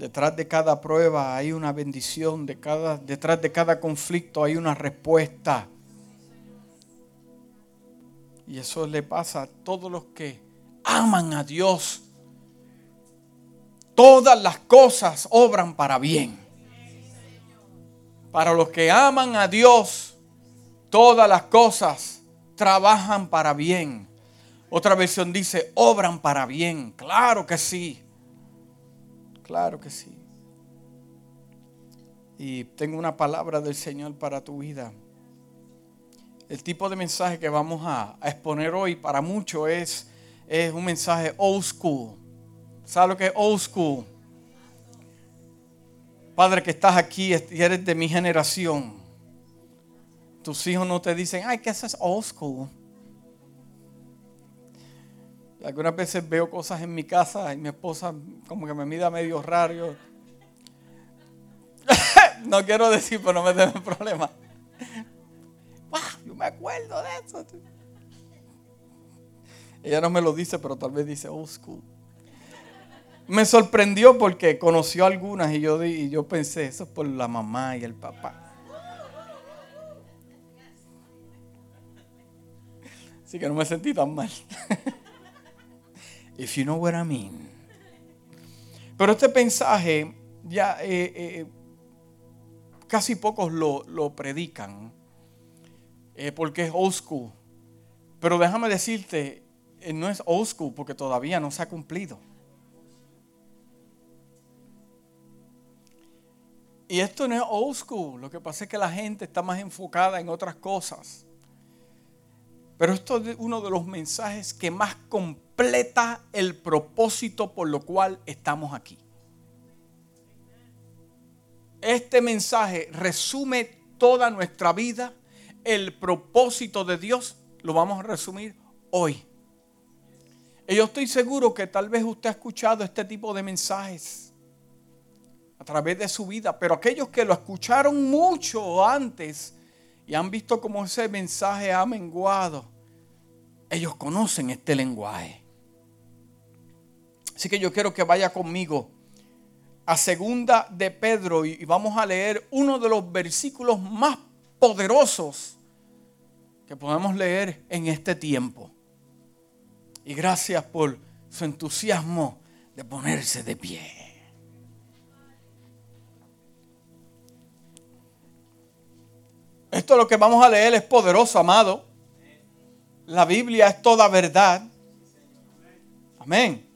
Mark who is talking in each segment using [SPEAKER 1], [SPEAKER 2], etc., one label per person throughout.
[SPEAKER 1] Detrás de cada prueba hay una bendición, detrás de cada conflicto hay una respuesta. Y eso le pasa a todos los que aman a Dios. Todas las cosas obran para bien. Para los que aman a Dios, todas las cosas trabajan para bien. Otra versión dice, obran para bien. Claro que sí. Claro que sí. Y tengo una palabra del Señor para tu vida. El tipo de mensaje que vamos a, exponer hoy para muchos es, es un mensaje old school. ¿Sabes lo que es old school? Padre que estás aquí y eres de mi generación. Tus hijos no te dicen, ay, que eso es old school. Algunas veces veo cosas en mi casa y mi esposa como que me mira medio raro. no quiero decir, pero no me den problema. yo me acuerdo de eso. Ella no me lo dice, pero tal vez dice old school. Me sorprendió porque conoció algunas y yo, y yo pensé, eso es por la mamá y el papá. Así que no me sentí tan mal. If you know what I mean. Pero este mensaje ya eh, eh, casi pocos lo, predican eh, porque es old school. Pero déjame decirte, no es old school porque todavía no se ha cumplido. Y esto no es old school, lo que pasa es que la gente está más enfocada en otras cosas. Pero esto es uno de los mensajes que más completa el propósito por lo cual estamos aquí. Este mensaje resume toda nuestra vida, el propósito de Dios, lo vamos a resumir hoy. Y yo estoy seguro que tal vez usted ha escuchado este tipo de mensajes a través de su vida, pero aquellos que lo escucharon mucho antes y han visto cómo ese mensaje ha menguado, ellos conocen este lenguaje. Así que yo quiero que vaya conmigo a segunda de Pedro y vamos a leer uno de los versículos más poderosos que podemos leer en este tiempo. Y gracias por su entusiasmo de ponerse de pie. Esto lo que vamos a leer es poderoso, amado. La Biblia es toda verdad. Amén.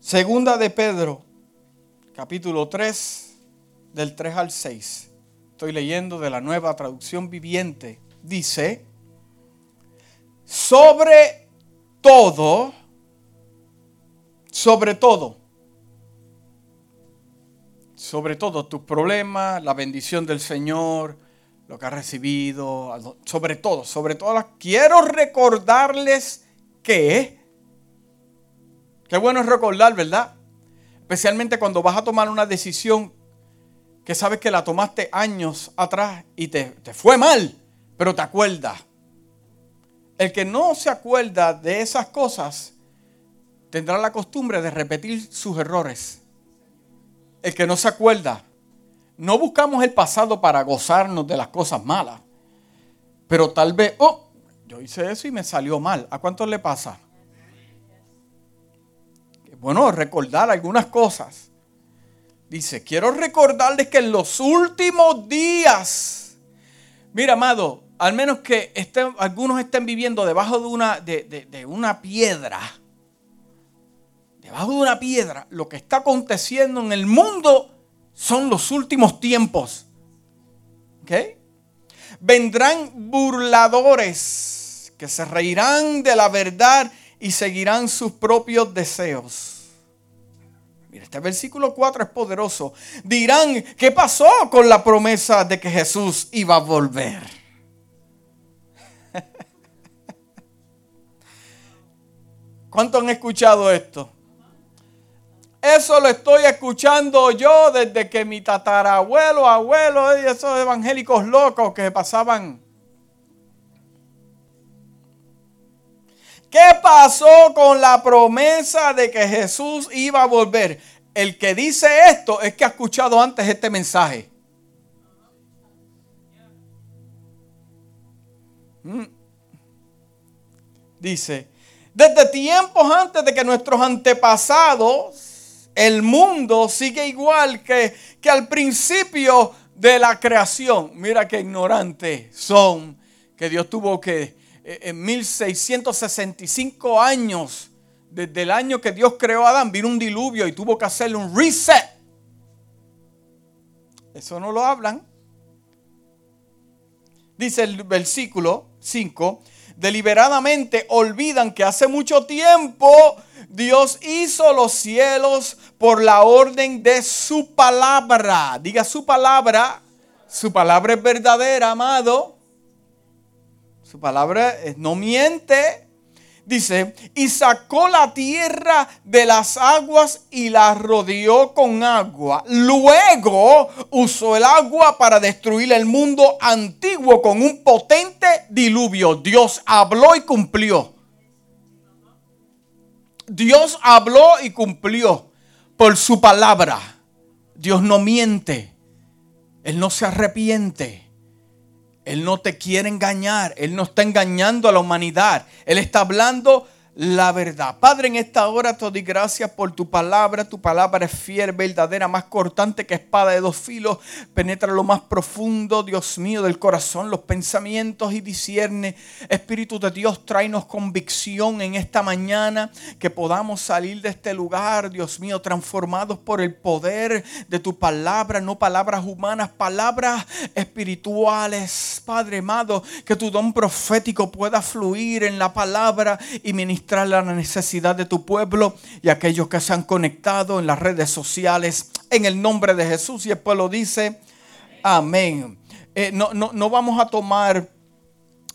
[SPEAKER 1] Segunda de Pedro, capítulo 3, del 3 al 6. Estoy leyendo de la nueva traducción viviente. Dice, sobre todo, sobre todo, sobre todo tus problemas, la bendición del Señor, lo que has recibido, sobre todo, sobre todo, quiero recordarles que Qué bueno es recordar, ¿verdad? Especialmente cuando vas a tomar una decisión que sabes que la tomaste años atrás y te, te fue mal, pero te acuerdas. El que no se acuerda de esas cosas tendrá la costumbre de repetir sus errores. El que no se acuerda, no buscamos el pasado para gozarnos de las cosas malas, pero tal vez, oh, yo hice eso y me salió mal. ¿A cuántos le pasa? bueno, recordar algunas cosas. Dice, quiero recordarles que en los últimos días, mira, amado, al menos que estén, algunos estén viviendo debajo de una, de, una piedra, debajo de una piedra, lo que está aconteciendo en el mundo son los últimos tiempos. ¿Ok? Vendrán burladores que se reirán de la verdad y seguirán sus propios deseos. Mira, este versículo 4 es poderoso. Dirán, ¿qué pasó con la promesa de que Jesús iba a volver? ¿Cuántos han escuchado esto? Eso lo estoy escuchando yo desde que mi tatarabuelo, abuelo, esos evangélicos locos que pasaban ¿Qué pasó con la promesa de que Jesús iba a volver? el que dice esto es que ha escuchado antes este mensaje. Mm. Dice, desde tiempos antes de que nuestros antepasados, el mundo sigue igual que, que al principio de la creación. Mira qué ignorantes son, que Dios tuvo que eh, en 1665 años, desde el año que Dios creó a Adán, vino un diluvio y tuvo que hacerle un reset. Eso no lo hablan. Dice el versículo 5, deliberadamente olvidan que hace mucho tiempo Dios hizo los cielos por la orden de su palabra. Diga su palabra. Su palabra es verdadera, amado. Su palabra no miente. Dice, y sacó la tierra de las aguas y la rodeó con agua. Luego usó el agua para destruir el mundo antiguo con un potente diluvio. Dios habló y cumplió. Dios habló y cumplió por su palabra. Dios no miente. Él no se arrepiente. Él no te quiere engañar. Él no está engañando a la humanidad. Él está hablando la verdad. Padre, en esta hora te doy gracias por tu palabra. Tu palabra es fiel, verdadera, más cortante que espada de dos filos. Penetra lo más profundo, Dios mío, del corazón, los pensamientos y discierne. Espíritu de Dios, tráenos convicción en esta mañana. Que podamos salir de este lugar, Dios mío, transformados por el poder de tu palabra. No palabras humanas, palabras espirituales. Padre amado, que tu don profético pueda fluir en la palabra y ministrar la necesidad de tu pueblo y aquellos que se han conectado en las redes sociales. En el nombre de Jesús y el pueblo dice, amén. Eh, no, no, vamos a tomar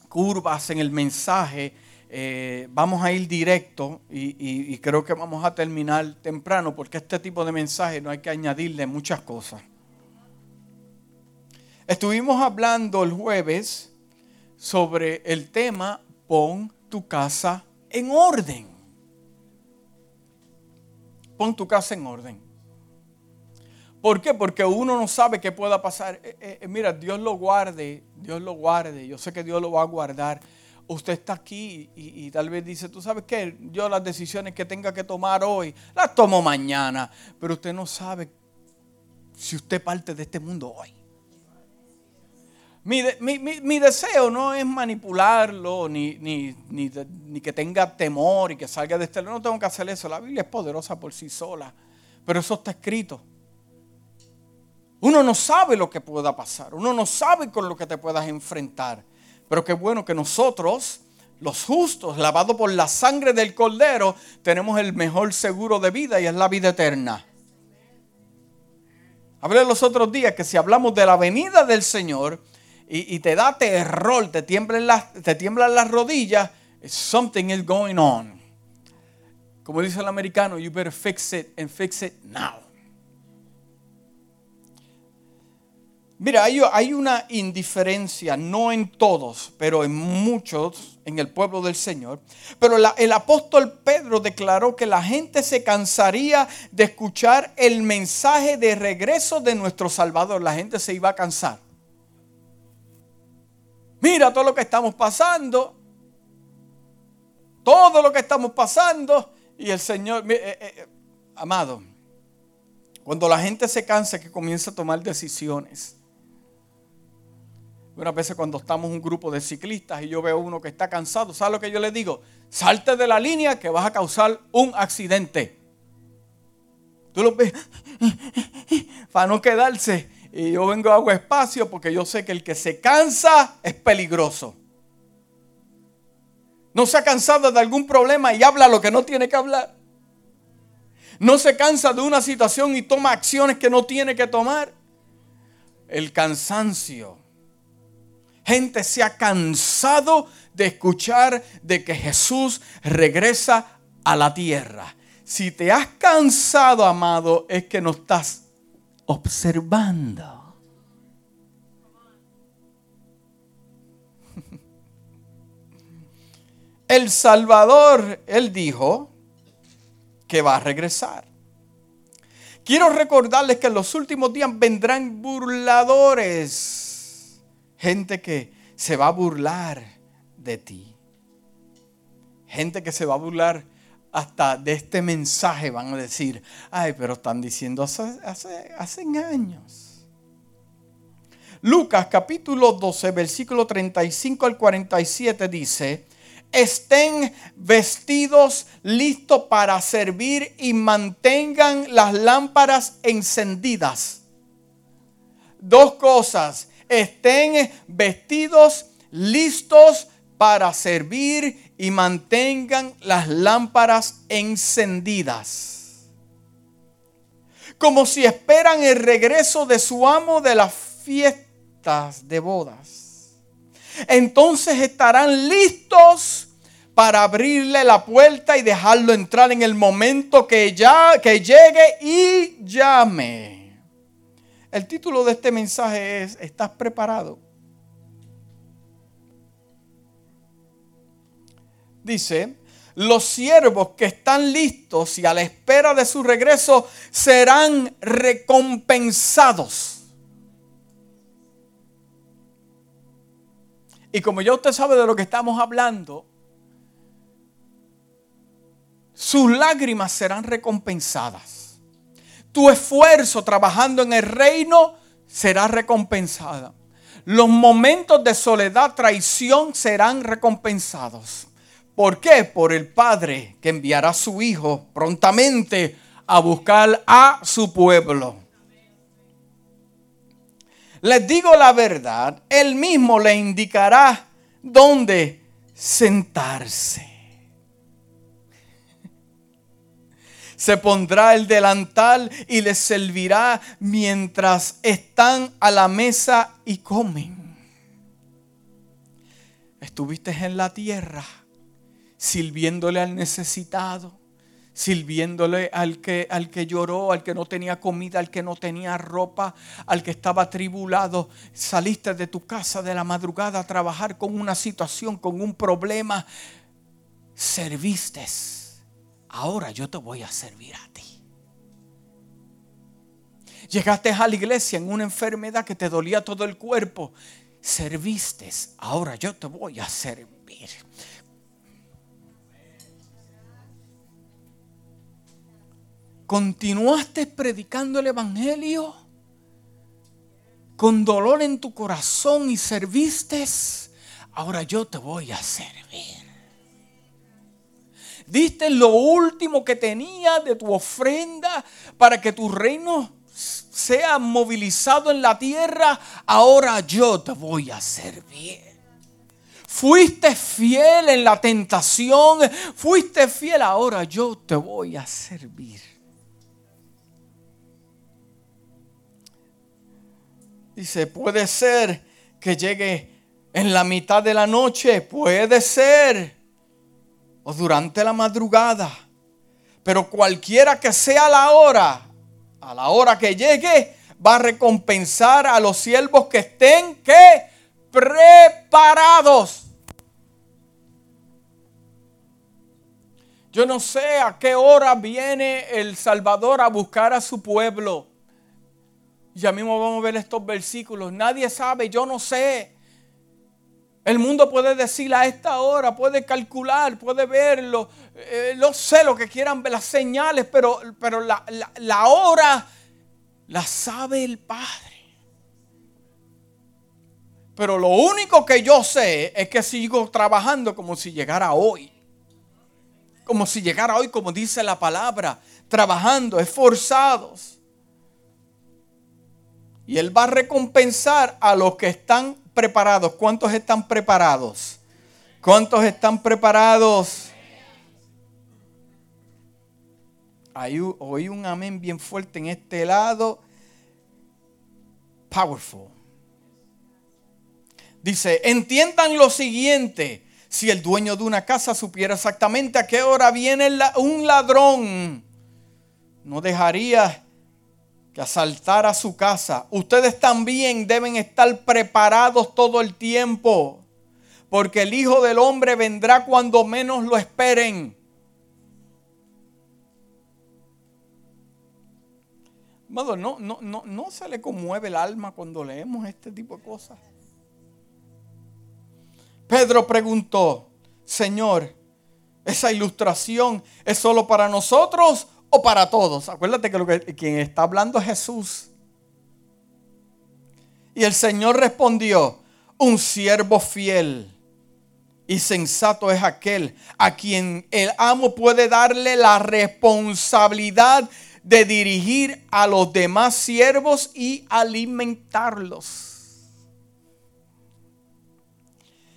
[SPEAKER 1] curvas en el mensaje. Eh, vamos a ir directo y, y, creo que vamos a terminar temprano porque este tipo de mensaje no hay que añadirle muchas cosas. Estuvimos hablando el jueves sobre el tema pon tu casa en orden. Pon tu casa en orden. ¿Por qué? Porque uno no sabe qué pueda pasar. Eh, eh, eh, mira, Dios lo guarde, Dios lo guarde. Yo sé que Dios lo va a guardar. Usted está aquí y, tal vez dice, tú sabes qué, yo las decisiones que tenga que tomar hoy, las tomo mañana. Pero usted no sabe si usted parte de este mundo hoy. Mi, deseo no es manipularlo, ni, que tenga temor y que salga de este... No tengo que hacer eso. La Biblia es poderosa por sí sola. Pero eso está escrito. Uno no sabe lo que pueda pasar. Uno no sabe con lo que te puedas enfrentar. Pero qué bueno que nosotros, los justos, lavados por la sangre del Cordero, tenemos el mejor seguro de vida y es la vida eterna. Hablé los otros días que si hablamos de la venida del Señor, y, te da terror, te tiemblan las, te tiemblan las rodillas, something is going on. Como dice el americano, you better fix it and fix it now. Mira, hay, hay, una indiferencia, no en todos, pero en muchos, en el pueblo del Señor. Pero el apóstol Pedro declaró que la gente se cansaría de escuchar el mensaje de regreso de nuestro Salvador. La gente se iba a cansar. Mira todo lo que estamos pasando. Todo lo que estamos pasando. Y el Señor, eh, eh, eh, amado, cuando la gente se cansa que comienza a tomar decisiones. Una vez cuando estamos un grupo de ciclistas y yo veo uno que está cansado, ¿sabes lo que yo le digo? Salte de la línea que vas a causar un accidente. Tú lo ves para no quedarse y yo vengo a hago espacio porque yo sé que el que se cansa es peligroso. No se ha cansado de algún problema y habla lo que no tiene que hablar. No se cansa de una situación y toma acciones que no tiene que tomar. El cansancio. Gente se ha cansado de escuchar de que Jesús regresa a la tierra. Si te has cansado, amado, es que no estás observando. El Salvador, él dijo que va a regresar. Quiero recordarles que en los últimos días vendrán burladores. Gente que se va a burlar de ti. Gente que se va a burlar hasta de este mensaje. Van a decir, ay, pero están diciendo hace, hace, hace años. Lucas capítulo 12, versículo 35 al 47 dice, estén vestidos listos para servir y mantengan las lámparas encendidas. Dos cosas, estén vestidos listos para servir y mantengan las lámparas encendidas. Como si esperan el regreso de su amo de la fiesta de bodas. Entonces estarán listos para abrirle la puerta y dejarlo entrar en el momento que ya que llegue y llame. El título de este mensaje es ¿Estás preparado? Dice, los siervos que están listos y a la espera de su regreso serán recompensados. Y como ya usted sabe de lo que estamos hablando, sus lágrimas serán recompensadas. Tu esfuerzo trabajando en el reino será recompensada. Los momentos de soledad, traición serán recompensados. ¿Por qué? Por el Padre que enviará a su Hijo prontamente a buscar a su pueblo les digo la verdad, él mismo le indicará dónde sentarse. Se pondrá el delantal y les servirá mientras están a la mesa y comen. Estuviste en la tierra sirviéndole al necesitado sirviéndole al que, al que lloró, al que no tenía comida, al que no tenía ropa, al que estaba tribulado. Saliste de tu casa de la madrugada a trabajar con una situación, con un problema. Serviste. Ahora yo te voy a servir a ti. Llegaste a la iglesia en una enfermedad que te dolía todo el cuerpo. Serviste. Ahora yo te voy a servir. Continuaste predicando el Evangelio con dolor en tu corazón y serviste, ahora yo te voy a servir. Diste lo último que tenía de tu ofrenda para que tu reino sea movilizado en la tierra, ahora yo te voy a servir. Fuiste fiel en la tentación, fuiste fiel, ahora yo te voy a servir. Dice, puede ser que llegue en la mitad de la noche, puede ser, o durante la madrugada, pero cualquiera que sea la hora, a la hora que llegue, va a recompensar a los siervos que estén que preparados. Yo no sé a qué hora viene el Salvador a buscar a su pueblo. Ya mismo vamos a ver estos versículos. Nadie sabe, yo no sé. El mundo puede decir a esta hora, puede calcular, puede verlo. Eh, no sé lo que quieran ver, las señales, pero, pero la, la hora la sabe el Padre. Pero lo único que yo sé es que sigo trabajando como si llegara hoy. Como si llegara hoy, como dice la palabra, trabajando, esforzados. Y Él va a recompensar a los que están preparados. ¿Cuántos están preparados? ¿Cuántos están preparados? Ahí oí un amén bien fuerte en este lado. Powerful. Dice, entiendan lo siguiente. Si el dueño de una casa supiera exactamente a qué hora viene un ladrón, no dejaría que asaltar a su casa. Ustedes también deben estar preparados todo el tiempo, porque el Hijo del Hombre vendrá cuando menos lo esperen. no, no, no, no se le conmueve el alma cuando leemos este tipo de cosas. Pedro preguntó, Señor, ¿esa ilustración es solo para nosotros o para todos? Acuérdate que, lo que quien está hablando es Jesús. Y el Señor respondió, un siervo fiel y sensato es aquel a quien el amo puede darle la responsabilidad de dirigir a los demás siervos y alimentarlos.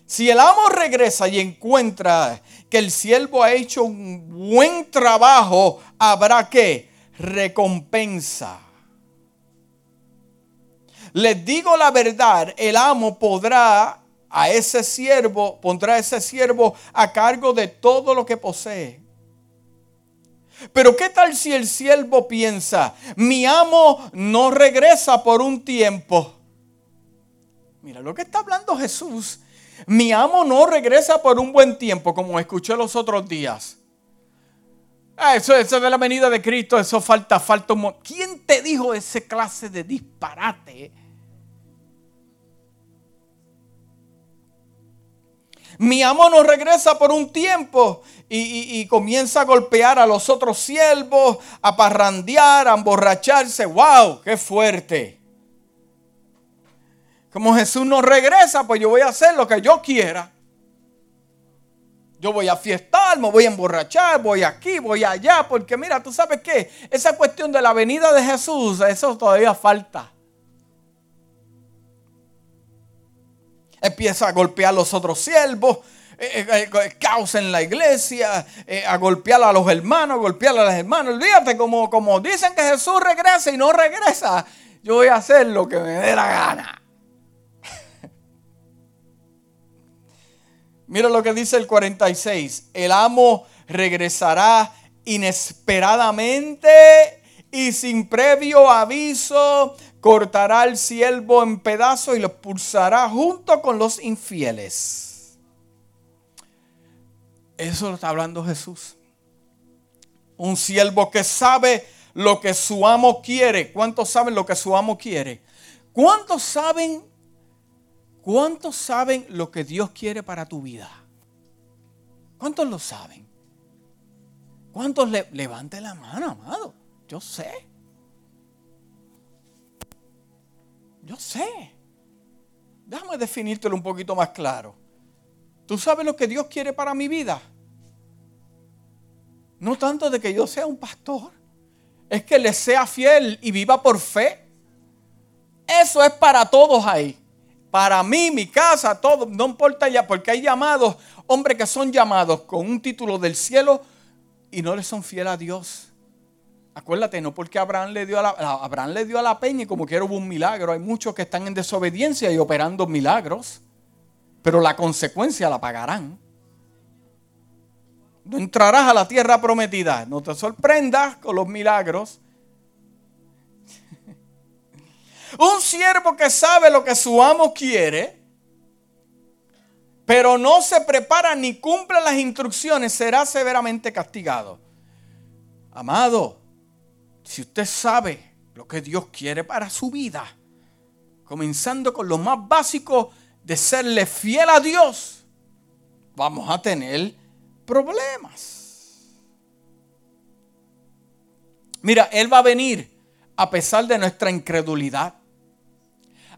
[SPEAKER 1] Si el amo regresa y encuentra que el siervo ha hecho un buen trabajo, habrá que recompensa. Les digo la verdad, el amo podrá a ese siervo, pondrá a ese siervo a cargo de todo lo que posee. Pero ¿qué tal si el siervo piensa, mi amo no regresa por un tiempo? Mira, lo que está hablando Jesús, mi amo no regresa por un buen tiempo, como escuché los otros días. Ah, eso, eso de la venida de Cristo, eso falta, falta un... ¿Quién te dijo ese clase de disparate? Mi amo no regresa por un tiempo y, comienza a golpear a los otros siervos, a parrandear, a emborracharse. ¡Wow! ¡Qué fuerte! Como Jesús no regresa, pues yo voy a hacer lo que yo quiera. Yo voy a fiestar, me voy a emborrachar, voy aquí, voy allá, porque mira, tú sabes qué, esa cuestión de la venida de Jesús, eso todavía falta. empieza a golpear a los otros siervos, eh, eh, eh, caos en la iglesia, a golpear a los hermanos, golpear a las hermanas. Olvídate, como, como dicen que Jesús regresa y no regresa, yo voy a hacer lo que me dé la gana. Mira lo que dice el 46. El amo regresará inesperadamente y sin previo aviso cortará al siervo en pedazos y lo expulsará junto con los infieles. Eso lo está hablando Jesús. Un siervo que sabe lo que su amo quiere. ¿Cuántos saben lo que su amo quiere? ¿Cuántos saben? ¿Cuántos saben lo que Dios quiere para tu vida? ¿Cuántos lo saben? ¿Cuántos le levante la mano, amado? Yo sé. Yo sé. Déjame definírtelo un poquito más claro. ¿Tú sabes lo que Dios quiere para mi vida? No tanto de que yo sea un pastor. Es que le sea fiel y viva por fe. Eso es para todos ahí. Para mí, mi casa, todo. No importa ya, porque hay llamados, hombres que son llamados con un título del cielo y no le son fieles a Dios. Acuérdate, no porque Abraham le dio a la, Abraham le dio a la peña y como quiera hubo un milagro. Hay muchos que están en desobediencia y operando milagros. Pero la consecuencia la pagarán. No entrarás a la tierra prometida. No te sorprendas con los milagros. Un siervo que sabe lo que su amo quiere, pero no se prepara ni cumple las instrucciones, será severamente castigado. Amado, si usted sabe lo que Dios quiere para su vida, comenzando con lo más básico de serle fiel a Dios, vamos a tener problemas. Mira, Él va a venir a pesar de nuestra incredulidad.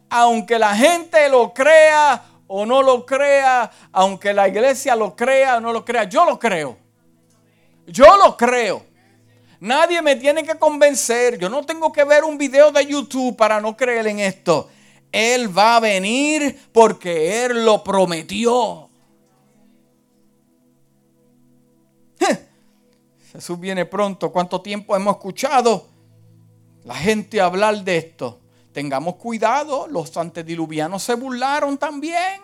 [SPEAKER 1] Aunque la gente lo crea o no lo crea, aunque la iglesia lo crea o no lo crea, yo lo creo. Yo lo creo. Nadie me tiene que convencer. Yo no tengo que ver un video de YouTube para no creer en esto. Él va a venir porque Él lo prometió. Jesús viene pronto. ¿Cuánto tiempo hemos escuchado la gente hablar de esto? Tengamos cuidado. Los antediluvianos se burlaron también.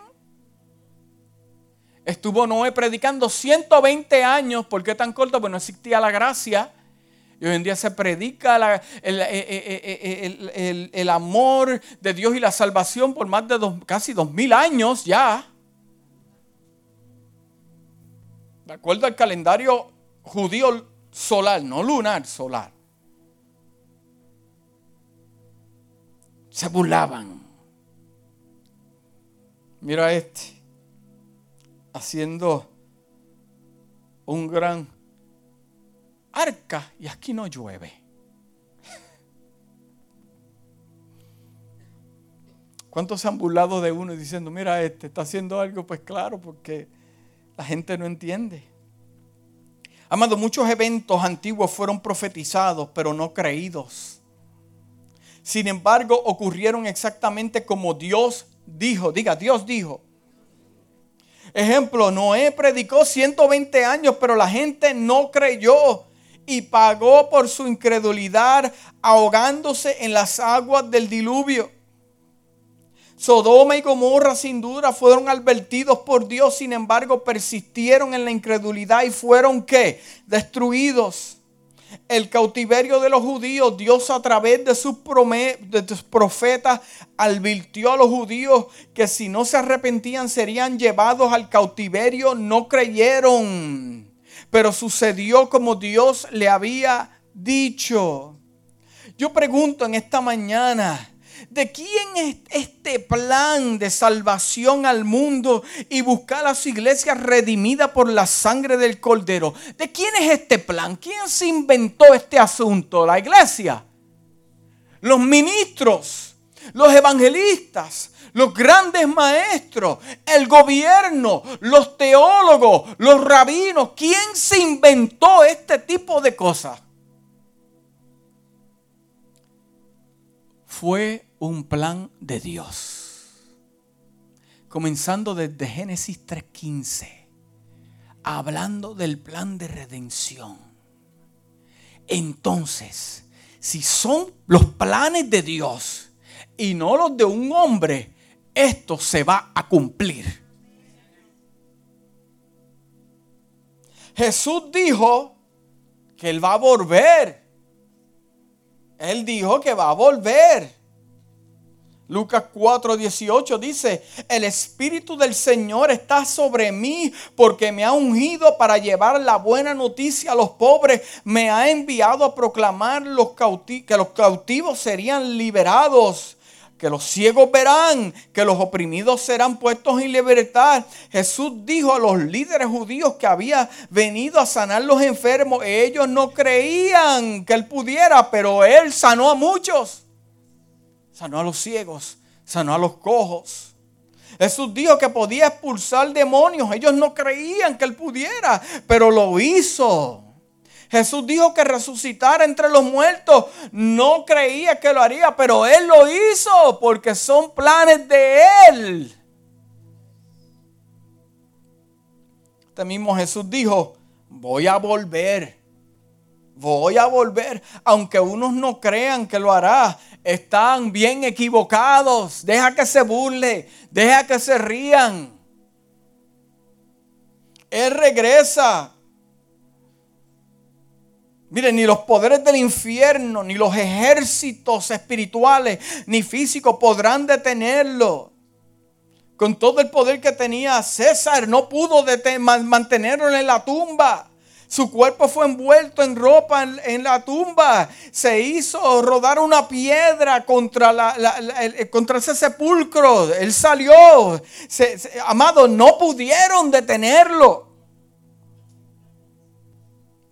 [SPEAKER 1] Estuvo Noé predicando 120 años. ¿Por qué tan corto? Pues no existía la gracia. Y hoy en día se predica eh, eh, eh, el, amor de Dios y la salvación por más de casi dos mil años ya. De acuerdo al calendario judío solar, no lunar, solar. Se burlaban. Mira este, haciendo un gran arca y aquí no llueve. ¿Cuántos se han burlado de uno diciendo, mira, este está haciendo algo? Pues claro, porque la gente no entiende. Amado, muchos eventos antiguos fueron profetizados, pero no creídos. Sin embargo, ocurrieron exactamente como Dios dijo. Diga, Dios dijo. Ejemplo, Noé predicó 120 años, pero la gente no creyó y pagó por su incredulidad ahogándose en las aguas del diluvio. Sodoma y Gomorra sin duda fueron advertidos por Dios, sin embargo persistieron en la incredulidad y fueron qué? Destruidos. El cautiverio de los judíos, Dios a través de sus, de profetas advirtió a los judíos que si no se arrepentían serían llevados al cautiverio, no creyeron. Pero sucedió como Dios le había dicho. Yo pregunto en esta mañana, ¿De quién es este plan de salvación al mundo y buscar a su iglesia redimida por la sangre del Cordero? ¿De quién es este plan? ¿Quién se inventó este asunto? ¿La iglesia? Los ministros, los evangelistas, los grandes maestros, el gobierno, los teólogos, los rabinos. ¿Quién se inventó este tipo de cosas? Fue un plan de Dios. Comenzando desde Génesis 3.15, hablando del plan de redención. Entonces, si son los planes de Dios y no los de un hombre, esto se va a cumplir. Jesús dijo que Él va a volver. Él dijo que va a volver. Lucas 4:18 dice, el Espíritu del Señor está sobre mí porque me ha ungido para llevar la buena noticia a los pobres, me ha enviado a proclamar los que los cautivos serían liberados que los ciegos verán, que los oprimidos serán puestos en libertad. Jesús dijo a los líderes judíos que había venido a sanar los enfermos. Ellos no creían que él pudiera, pero él sanó a muchos sanó a los ciegos, sanó a los cojos. Jesús dijo que podía expulsar demonios. Ellos no creían que él pudiera, pero lo hizo. Jesús dijo que resucitar entre los muertos. No creía que lo haría, pero él lo hizo porque son planes de él. Este mismo Jesús dijo, voy a volver. Voy a volver, aunque unos no crean que lo hará están bien equivocados. Deja que se burle, deja que se rían. Él regresa. Miren, ni los poderes del infierno, ni los ejércitos espirituales, ni físicos podrán detenerlo. Con todo el poder que tenía César, no pudo mantenerlo en la tumba. Su cuerpo fue envuelto en ropa en, la tumba. Se hizo rodar una piedra contra, la, contra ese sepulcro. Él salió. amado, no pudieron detenerlo.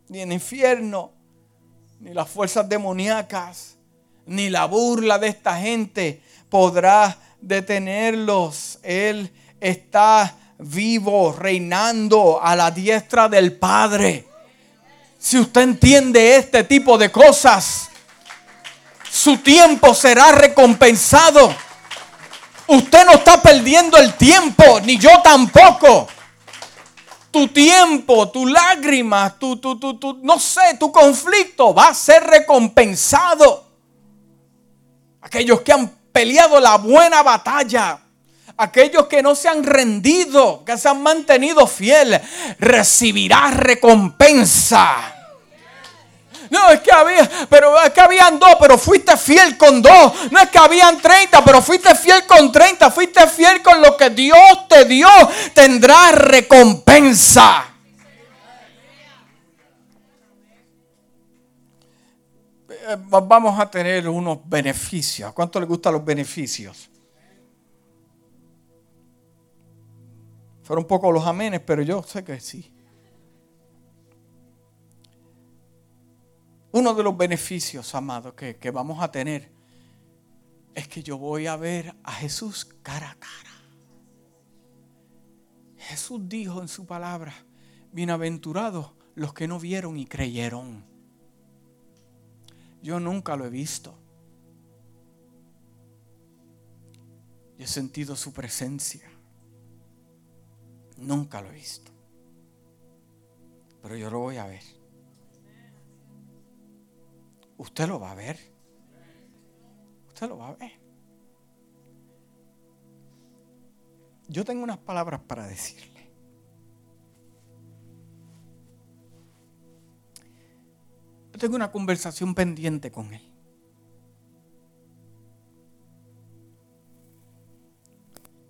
[SPEAKER 1] Ni el infierno, ni las fuerzas demoníacas, ni la burla de esta gente podrá detenerlos. Él está vivo, reinando a la diestra del Padre. Si usted entiende este tipo de cosas, su tiempo será recompensado. Usted no está perdiendo el tiempo, ni yo tampoco. Tu tiempo, tu lágrima, tu, tu, tu, tu, no sé, tu conflicto va a ser recompensado. Aquellos que han peleado la buena batalla, aquellos que no se han rendido, que se han mantenido fieles, recibirá recompensa. No, es que había, pero es que habían dos, pero fuiste fiel con dos. No es que habían 30, pero fuiste fiel con 30. Fuiste fiel con lo que Dios te dio. Tendrás recompensa. eh, vamos a tener unos beneficios. ¿A cuánto le gustan los beneficios? Fueron un poco los amenes, pero yo sé que sí. Uno de los beneficios, amados, que, que vamos a tener es que yo voy a ver a Jesús cara a cara. Jesús dijo en su palabra, bienaventurados los que no vieron y creyeron. Yo nunca lo he visto. Yo he sentido su presencia. Nunca lo he visto. Pero yo lo voy a ver. Usted lo va a ver. Usted lo va a ver. Yo tengo unas palabras para decirle. Yo tengo una conversación pendiente con él.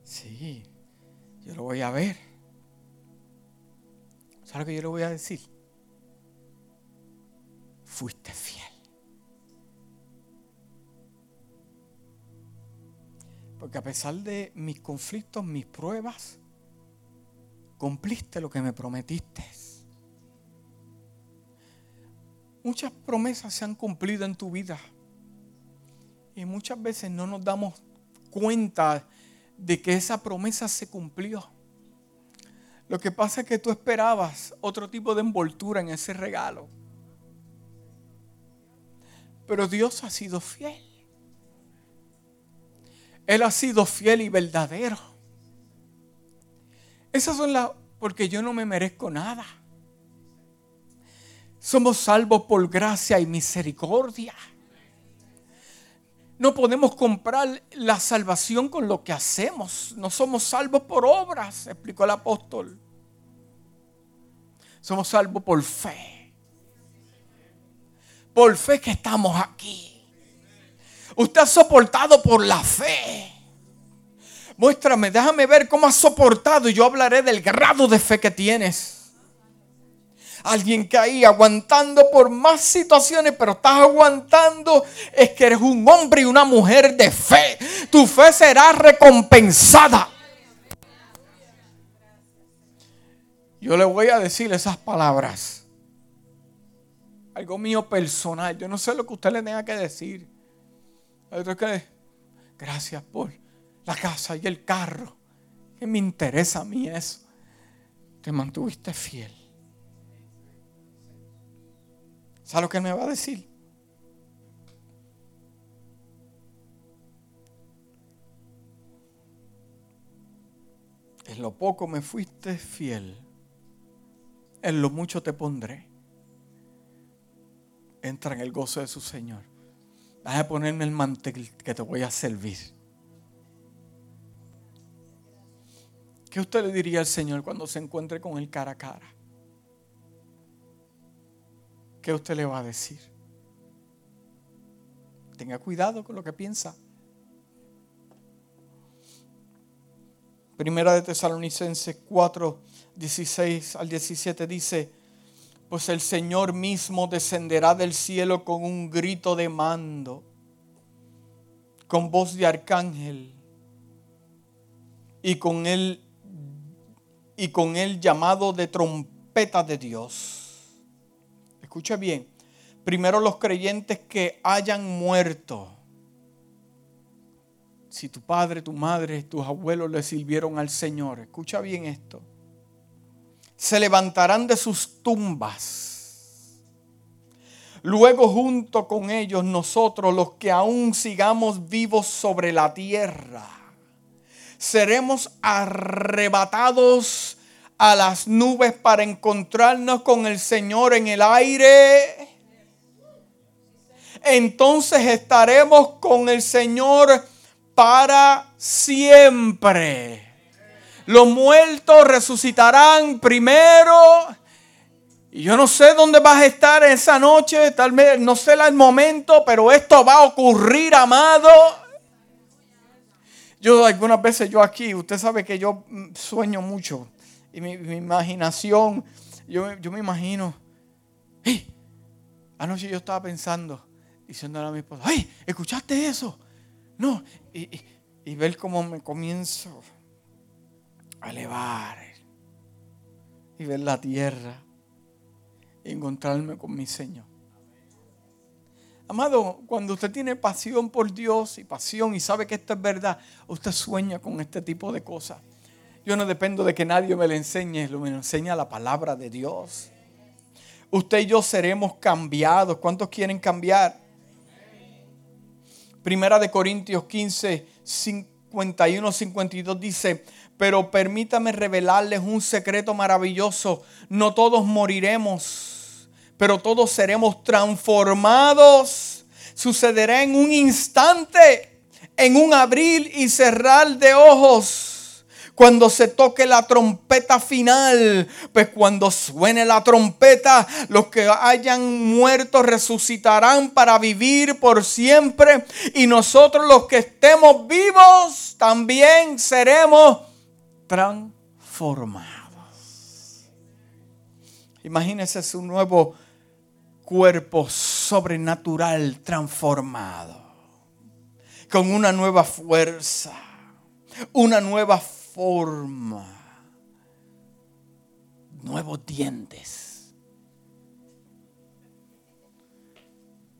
[SPEAKER 1] Sí, yo lo voy a ver. ¿Sabe lo que yo le voy a decir? Fuiste fiel. Porque a pesar de mis conflictos, mis pruebas, cumpliste lo que me prometiste. Muchas promesas se han cumplido en tu vida. Y muchas veces no nos damos cuenta de que esa promesa se cumplió. Lo que pasa es que tú esperabas otro tipo de envoltura en ese regalo. Pero Dios ha sido fiel. Él ha sido fiel y verdadero. Esas son las... Porque yo no me merezco nada. Somos salvos por gracia y misericordia. No podemos comprar la salvación con lo que hacemos. No somos salvos por obras, explicó el apóstol. Somos salvos por fe. Por fe que estamos aquí. Usted ha soportado por la fe. Muéstrame, déjame ver cómo has soportado y yo hablaré del grado de fe que tienes. Alguien que ahí aguantando por más situaciones, pero estás aguantando, es que eres un hombre y una mujer de fe. Tu fe será recompensada. Yo le voy a decir esas palabras. Algo mío personal. Yo no sé lo que usted le tenga que decir. Gracias por la casa y el carro. Que me interesa a mí eso. Te mantuviste fiel. ¿Sabes lo que me va a decir? En lo poco me fuiste fiel. En lo mucho te pondré. Entra en el gozo de su Señor. Vas a ponerme el mantel que te voy a servir. ¿Qué usted le diría al Señor cuando se encuentre con él cara a cara? ¿Qué usted le va a decir? Tenga cuidado con lo que piensa. Primera de Tesalonicenses 4, 16 al 17 dice, pues el Señor mismo descenderá del cielo con un grito de mando, con voz de arcángel y con él y con el llamado de trompeta de Dios. Escucha bien. Primero los creyentes que hayan muerto. Si tu padre, tu madre, tus abuelos le sirvieron al Señor, escucha bien esto se levantarán de sus tumbas. Luego junto con ellos nosotros, los que aún sigamos vivos sobre la tierra, seremos arrebatados a las nubes para encontrarnos con el Señor en el aire. Entonces estaremos con el Señor para siempre. Los muertos resucitarán primero. Y yo no sé dónde vas a estar esa noche, tal vez no sé el momento, pero esto va a ocurrir, amado. Yo algunas veces yo aquí, usted sabe que yo mm, sueño mucho y mi, imaginación, yo, yo, me imagino, anoche yo estaba pensando, diciéndole a mi esposa, ¡ay! ¿Escuchaste eso? No. Y, y, y ver cómo me comienzo a elevar y ver la tierra y encontrarme con mi Señor. Amado, cuando usted tiene pasión por Dios y pasión y sabe que esto es verdad, usted sueña con este tipo de cosas. Yo no dependo de que nadie me lo enseñe, lo me enseña la palabra de Dios. Usted y yo seremos cambiados. ¿Cuántos quieren cambiar? Primera de Corintios 15, 51, 52 dice, pero permítame revelarles un secreto maravilloso. No todos moriremos pero todos seremos transformados. Sucederá en un instante, en un abrir y cerrar de ojos. Cuando se toque la trompeta final, pues cuando suene la trompeta, los que hayan muerto resucitarán para vivir por siempre. Y nosotros los que estemos vivos también seremos transformados. Imagínense su nuevo cuerpo sobrenatural transformado, con una nueva fuerza, una nueva forma, nuevos dientes.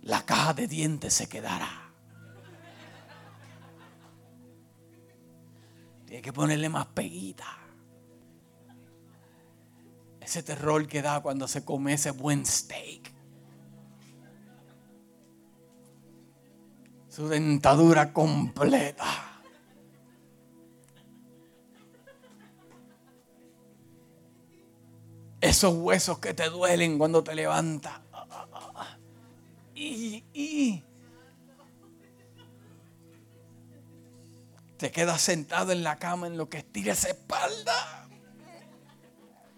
[SPEAKER 1] La caja de dientes se quedará. Tiene que ponerle más peguita. Ese terror que da cuando se come ese buen steak. su dentadura completa. Esos huesos que te duelen cuando te levantas. Y, te quedas sentado en la cama en lo que estira esa espalda.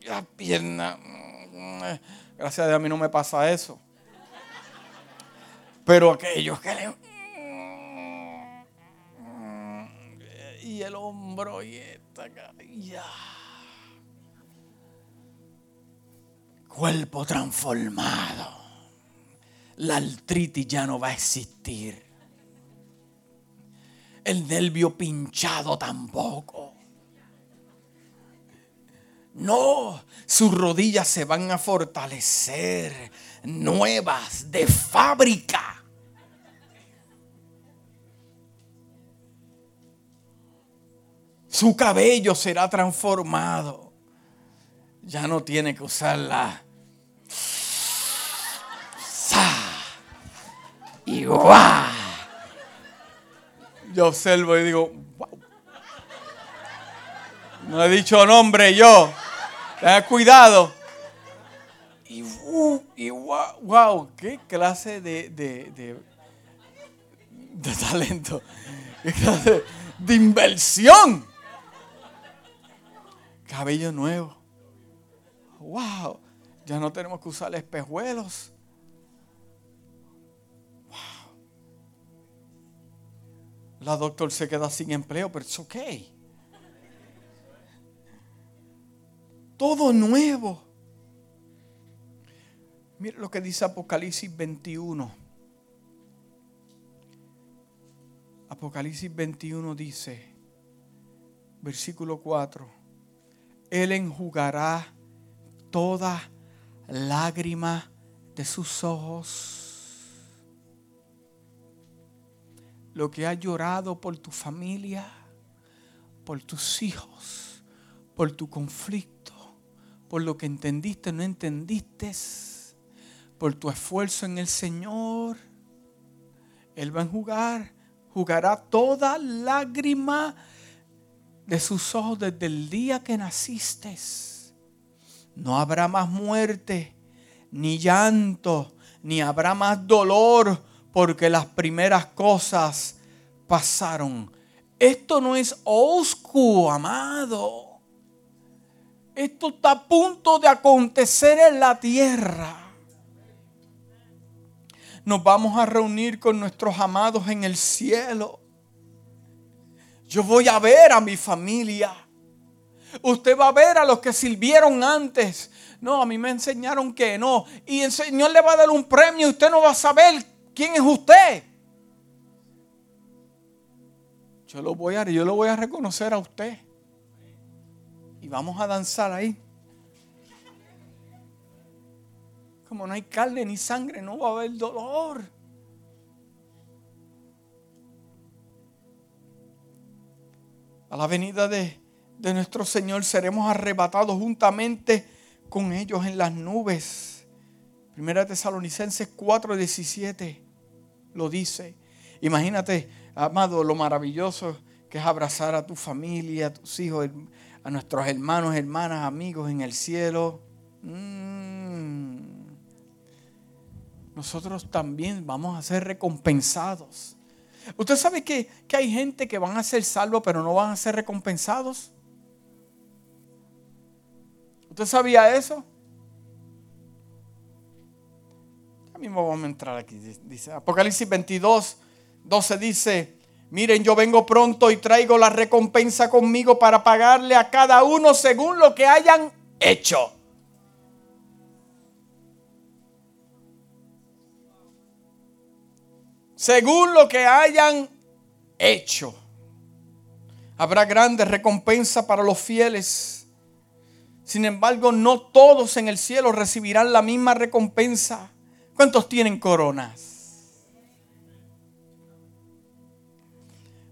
[SPEAKER 1] La pierna. Gracias a Dios a mí no me pasa eso. Pero aquellos que le y el hombro y esta ya. Cuerpo transformado. La artritis ya no va a existir. El nervio pinchado tampoco. No, sus rodillas se van a fortalecer, nuevas, de fábrica. Su cabello será transformado. Ya no tiene que usarla. ¡Sa! ¡Guau! Yo observo y digo, wow. No he dicho nombre yo. Ten cuidado. Y, uh, y wow, wow, qué clase de, de, de, de talento. Qué clase de inversión cabello nuevo. Wow, ya no tenemos que usar espejuelos. La doctor se queda sin empleo, pero es ok. Todo nuevo. Mira lo que dice Apocalipsis 21. Apocalipsis 21 dice, versículo 4. Él enjugará toda lágrima de sus ojos. Lo que ha llorado por tu familia, por tus hijos, por tu conflicto, por lo que entendiste, no entendiste, por tu esfuerzo en el Señor. Él va a enjugar, jugará toda lágrima de sus ojos desde el día que naciste. No habrá más muerte, ni llanto, ni habrá más dolor, porque las primeras cosas pasaron. Esto no es oscuro, amado. Esto está a punto de acontecer en la tierra. Nos vamos a reunir con nuestros amados en el cielo. Yo voy a ver a mi familia. Usted va a ver a los que sirvieron antes. No, a mí me enseñaron que no. Y el Señor le va a dar un premio usted no va a saber ¿Quién es usted? Yo lo voy a, yo lo voy a reconocer a usted. Y vamos a danzar ahí. Como no hay carne ni sangre, no va a haber dolor. A la venida de, de nuestro Señor seremos arrebatados juntamente con ellos en las nubes. Primera Tesalonicenses 4:17 lo dice. Imagínate amado, lo maravilloso que es abrazar a tu familia, a tus hijos, a nuestros hermanos, hermanas, amigos en el cielo. Mm. Nosotros también vamos a ser recompensados. ¿Usted sabe que, que hay gente que van a ser salvos pero no van a ser recompensados? ¿Usted sabía eso? Mismo vamos a entrar aquí. Dice Apocalipsis 22, 12 dice, miren, yo vengo pronto y traigo la recompensa conmigo para pagarle a cada uno según lo que hayan hecho. Según lo que hayan hecho. Habrá grandes recompensa para los fieles. Sin embargo, no todos en el cielo recibirán la misma recompensa. ¿Cuántos tienen coronas?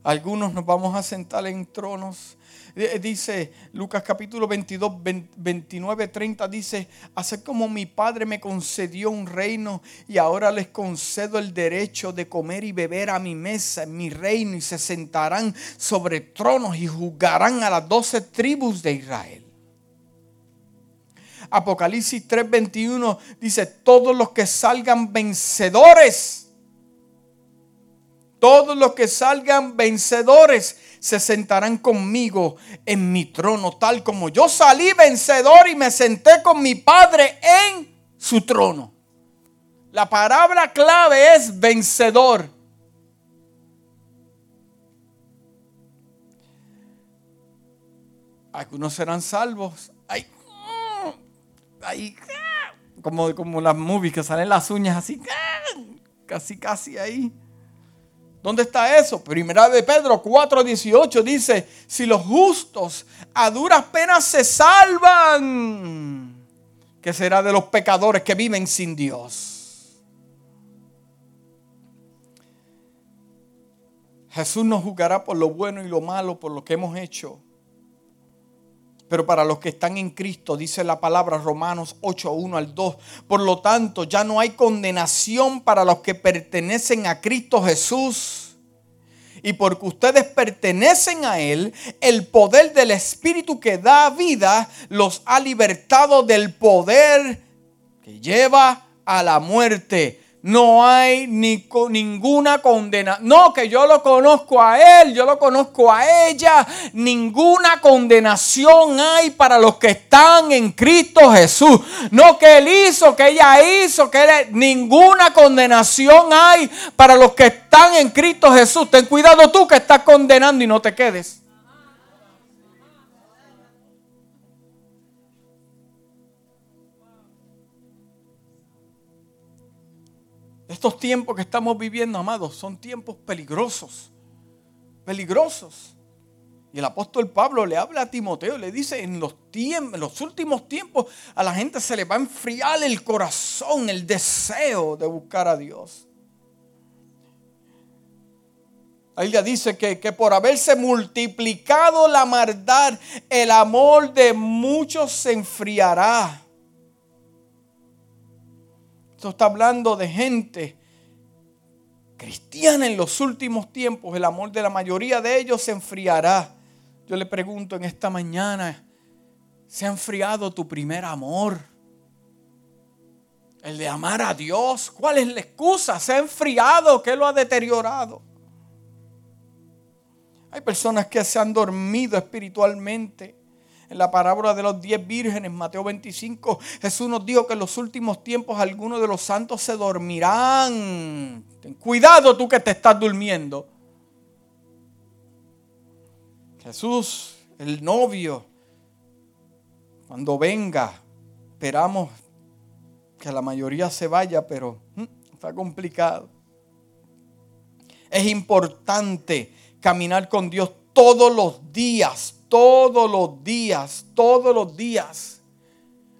[SPEAKER 1] Algunos nos vamos a sentar en tronos. Eh, dice Lucas capítulo 22, 29, 30, dice, así como mi Padre me concedió un reino y ahora les concedo el derecho de comer y beber a mi mesa en mi reino y se sentarán sobre tronos y juzgarán a las doce tribus de Israel. Apocalipsis 3:21 dice, todos los que salgan vencedores todos los que salgan vencedores se sentarán conmigo en mi trono, tal como yo salí vencedor y me senté con mi Padre en su trono. La palabra clave es vencedor. Algunos serán salvos. Ay, ay, como, como las movies que salen las uñas así, casi, casi ahí. ¿Dónde está eso? Primera de Pedro 4:18 dice, si los justos a duras penas se salvan, ¿qué será de los pecadores que viven sin Dios? Jesús nos juzgará por lo bueno y lo malo, por lo que hemos hecho. Pero para los que están en Cristo, dice la palabra Romanos 8, 1 al 2. Por lo tanto, ya no hay condenación para los que pertenecen a Cristo Jesús. Y porque ustedes pertenecen a Él, el poder del Espíritu que da vida los ha libertado del poder que lleva a la muerte no hay ni, ninguna condena. No, que yo lo conozco a él, yo lo conozco a ella. Ninguna condenación hay para los que están en Cristo Jesús. No que él hizo, que ella hizo, que él... Ninguna condenación hay para los que están en Cristo Jesús. Ten cuidado tú que estás condenando y no te quedes. Estos tiempos que estamos viviendo, amados, son tiempos peligrosos. Peligrosos. Y el apóstol Pablo le habla a Timoteo, le dice, en los, tiempos, en los últimos tiempos a la gente se le va a enfriar el corazón, el deseo de buscar a Dios. Ahí ya dice que, que por haberse multiplicado la maldad, el amor de muchos se enfriará. Esto está hablando de gente cristiana en los últimos tiempos. El amor de la mayoría de ellos se enfriará. Yo le pregunto en esta mañana, ¿se ha enfriado tu primer amor? El de amar a Dios. ¿Cuál es la excusa? ¿Se ha enfriado? ¿Qué lo ha deteriorado? Hay personas que se han dormido espiritualmente en la parábola de los diez vírgenes, Mateo 25, Jesús nos dijo que en los últimos tiempos algunos de los santos se dormirán. Ten cuidado tú que te estás durmiendo. Jesús, el novio, cuando venga, esperamos que la mayoría se vaya, pero mm, está complicado. Es importante caminar con Dios todos los días, todos los días, todos los días.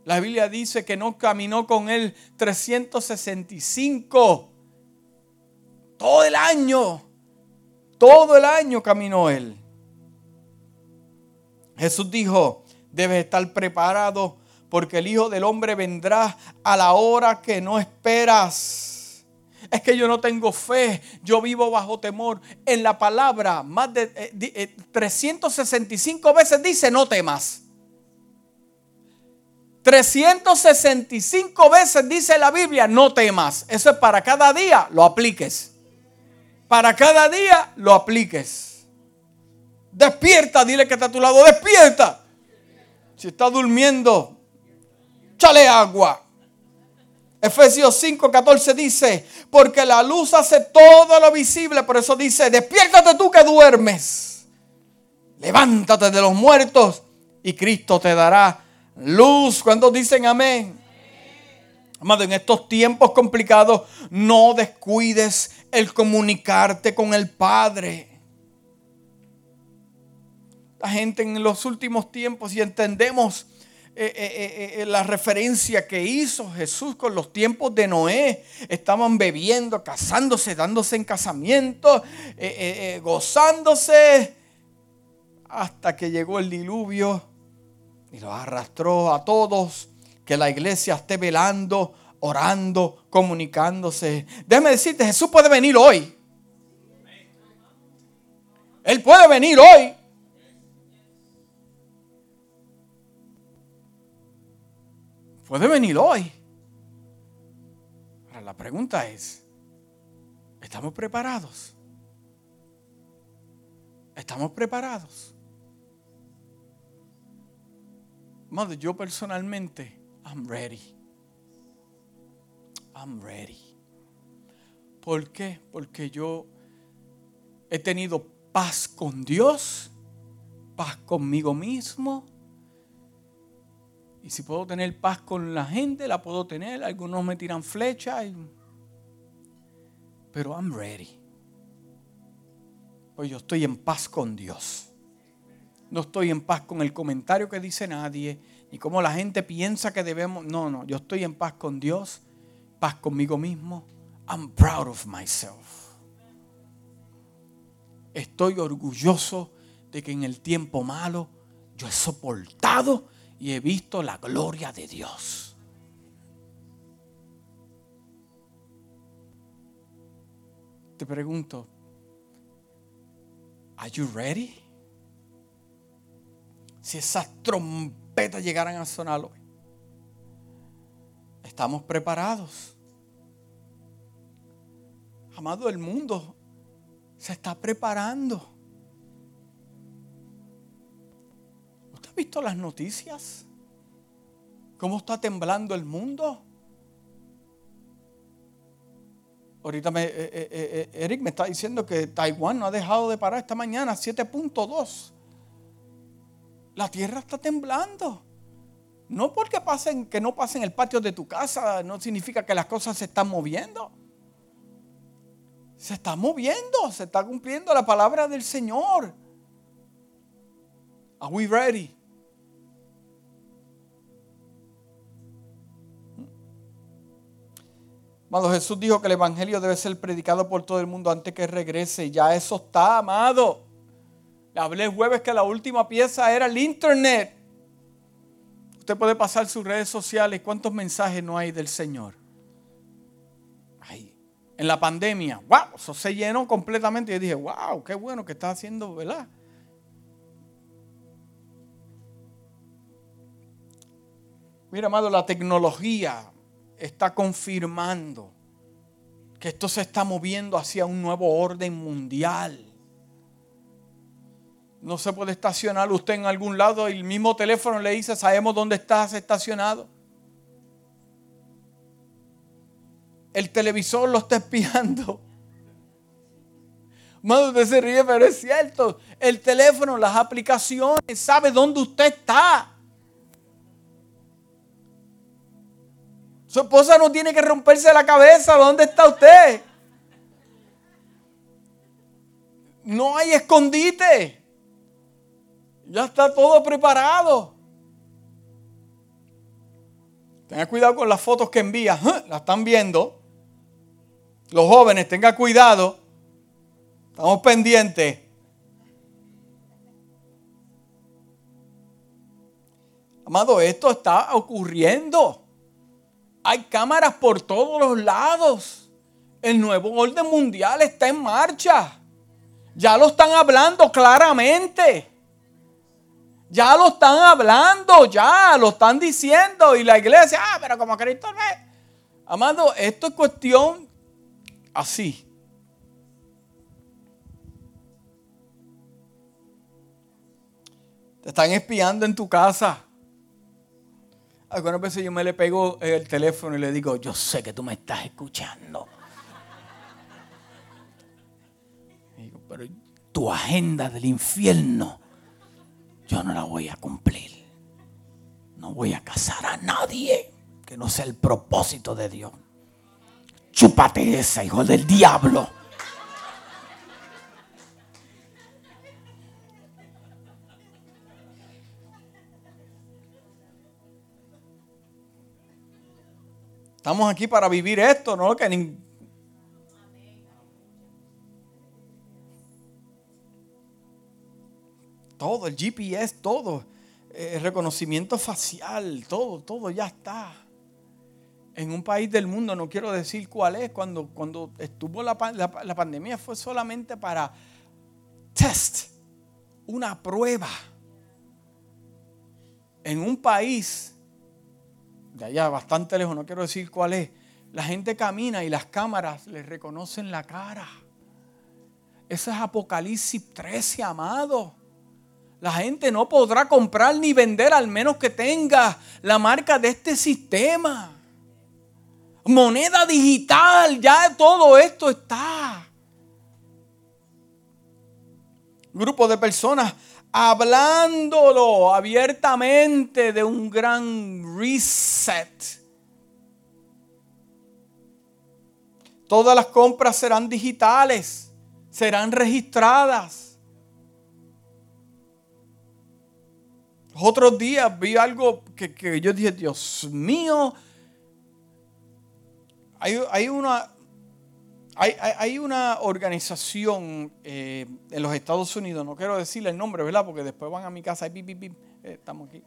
[SPEAKER 1] La Biblia dice que no caminó con Él 365. Todo el año, todo el año caminó Él. Jesús dijo, debes estar preparado porque el Hijo del Hombre vendrá a la hora que no esperas. Es que yo no tengo fe, yo vivo bajo temor. En la palabra, más de 365 eh, eh, veces dice, no temas. 365 veces dice la Biblia, no temas. Eso es para cada día, lo apliques. Para cada día, lo apliques. Despierta, dile que está a tu lado, despierta. Si está durmiendo, chale agua. Efesios 5, 14 dice, porque la luz hace todo lo visible, por eso dice, despiértate tú que duermes. Levántate de los muertos y Cristo te dará luz. Cuando dicen amén? Amado, en estos tiempos complicados, no descuides el comunicarte con el Padre la gente en los últimos tiempos y entendemos eh, eh, eh, la referencia que hizo Jesús con los tiempos de Noé. Estaban bebiendo, casándose, dándose en casamiento, gozándose, hasta que llegó el diluvio y los arrastró a todos. Que la iglesia esté velando, orando, comunicándose. Déjame decirte, Jesús puede venir hoy. Él puede venir hoy. Puede venir hoy. Ahora la pregunta es, ¿estamos preparados? ¿Estamos preparados? Madre, yo personalmente, I'm ready. I'm ready. ¿Por qué? Porque yo he tenido paz con Dios, paz conmigo mismo, y si puedo tener paz con la gente, la puedo tener. Algunos me tiran flechas. Pero I'm ready. Pues yo estoy en paz con Dios. No estoy en paz con el comentario que dice nadie, ni cómo la gente piensa que debemos. No, no, yo estoy en paz con Dios, paz conmigo mismo. I'm proud of myself. Estoy orgulloso de que en el tiempo malo yo he soportado y he visto la gloria de Dios. Te pregunto, ¿Are you ready? Si esas trompetas llegaran a sonar hoy, ¿estamos preparados? Amado, el mundo se está preparando. Visto las noticias? ¿Cómo está temblando el mundo? Ahorita eh, eh, eh, Eric me está diciendo que Taiwán no ha dejado de parar esta mañana, 7.2. La tierra está temblando. No porque pasen, que no pasen el patio de tu casa, no significa que las cosas se están moviendo. Se está moviendo, se está cumpliendo la palabra del Señor. Are we ready? Amado, Jesús dijo que el Evangelio debe ser predicado por todo el mundo antes que regrese. Ya eso está, amado. Le hablé el jueves que la última pieza era el Internet. Usted puede pasar sus redes sociales. ¿Cuántos mensajes no hay del Señor? Ay, en la pandemia, wow, eso se llenó completamente. Yo dije, wow, qué bueno que está haciendo, ¿verdad? Mira, amado, la tecnología está confirmando que esto se está moviendo hacia un nuevo orden mundial. No se puede estacionar usted en algún lado y el mismo teléfono le dice, sabemos dónde estás estacionado. El televisor lo está espiando. Más usted se ríe, pero es cierto. El teléfono, las aplicaciones, sabe dónde usted está. Su esposa no tiene que romperse la cabeza. ¿Dónde está usted? No hay escondite. Ya está todo preparado. Tenga cuidado con las fotos que envía. La están viendo. Los jóvenes, tenga cuidado. Estamos pendientes. Amado, esto está ocurriendo. Hay cámaras por todos los lados. El nuevo orden mundial está en marcha. Ya lo están hablando claramente. Ya lo están hablando, ya lo están diciendo. Y la iglesia, ah, pero como Cristo ve. Amado, esto es cuestión así. Te están espiando en tu casa. Algunas veces yo me le pego el teléfono y le digo, yo sé que tú me estás escuchando. pero tu agenda del infierno, yo no la voy a cumplir. No voy a casar a nadie que no sea el propósito de Dios. Chúpate esa, hijo del diablo. Estamos aquí para vivir esto, ¿no? Que Todo, el GPS, todo. El reconocimiento facial, todo, todo ya está. En un país del mundo, no quiero decir cuál es, cuando, cuando estuvo la, la pandemia fue solamente para test, una prueba. En un país de allá bastante lejos, no quiero decir cuál es, la gente camina y las cámaras les reconocen la cara. Eso es Apocalipsis 13, amado. La gente no podrá comprar ni vender al menos que tenga la marca de este sistema. Moneda digital, ya todo esto está. Grupo de personas hablándolo abiertamente de un gran reset. Todas las compras serán digitales, serán registradas. otros días vi algo que, yo dije, Dios mío, hay, hay una, hay, una organización eh, en los Estados Unidos, no quiero decirle el nombre, ¿verdad? Porque después van a mi casa y eh, estamos aquí.